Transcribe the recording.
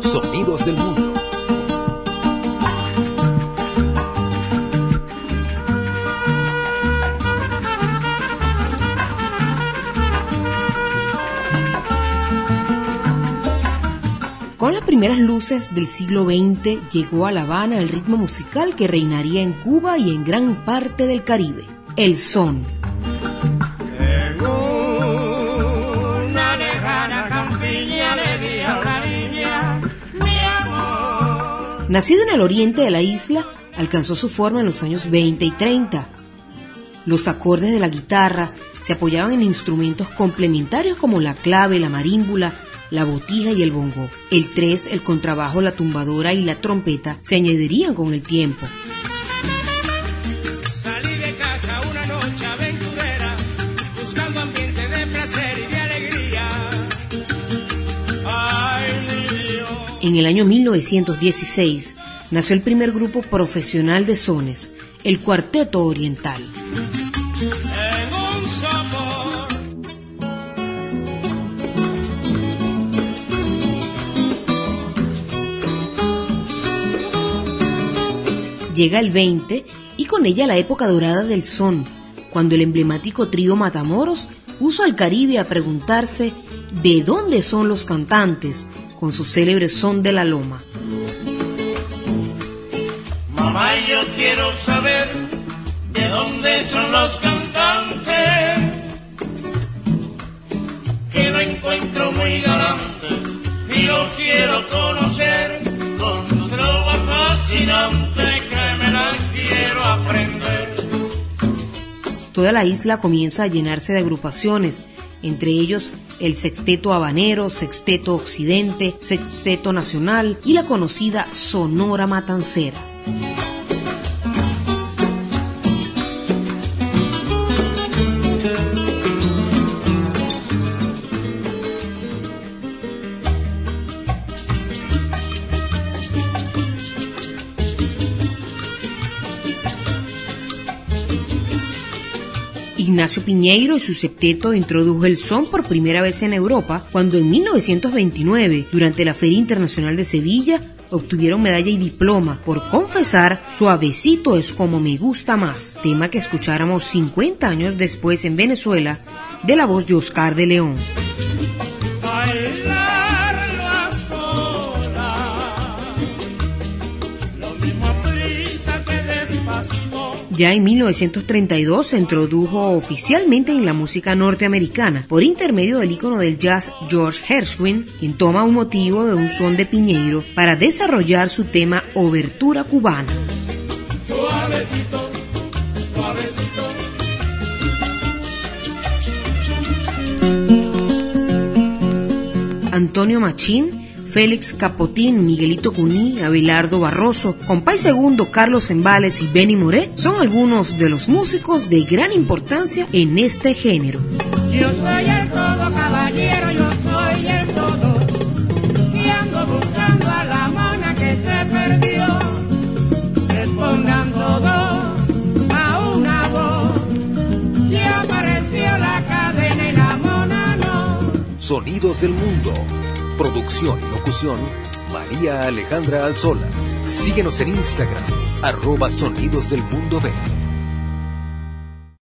Sonidos del mundo. Con las primeras luces del siglo XX llegó a La Habana el ritmo musical que reinaría en Cuba y en gran parte del Caribe, el son. Nacido en el oriente de la isla, alcanzó su forma en los años 20 y 30. Los acordes de la guitarra se apoyaban en instrumentos complementarios como la clave, la marímbula, la botija y el bongo. El tres, el contrabajo, la tumbadora y la trompeta se añadirían con el tiempo. En el año 1916 nació el primer grupo profesional de sones, el Cuarteto Oriental. Llega el 20 y con ella la época dorada del son, cuando el emblemático trío Matamoros puso al Caribe a preguntarse de dónde son los cantantes con su célebre son de la loma. mamá, yo quiero saber de dónde son los cantantes. Que lo encuentro muy galante y lo quiero conocer con su trova fascinante que me la quiero aprender. Toda la isla comienza a llenarse de agrupaciones, entre ellos el Sexteto Habanero, Sexteto Occidente, Sexteto Nacional y la conocida Sonora Matancera. Ignacio Piñeiro y su septeto introdujo el son por primera vez en Europa cuando en 1929, durante la Feria Internacional de Sevilla, obtuvieron medalla y diploma por confesar Suavecito es como me gusta más, tema que escucháramos 50 años después en Venezuela de la voz de Oscar de León. Sola, Ya en 1932 se introdujo oficialmente en la música norteamericana por intermedio del ícono del jazz George Gershwin, quien toma un motivo de un son de Piñeiro para desarrollar su tema Obertura cubana. Suavecito, suavecito. Antonio Machín, Félix Capotín, Miguelito Cuní, Abelardo Barroso, Compay Segundo, Carlos Embales y Benny Moré son algunos de los músicos de gran importancia en este género. Yo soy el todo caballero, yo soy el todo. Y ando buscando a la mona que se perdió. Respondan todos a una voz. Ya apareció la cadena y la mona no. Sonidos del mundo. Producción y locución, María Alejandra Alzola. Síguenos en Instagram, arroba Sonidos del Mundo B.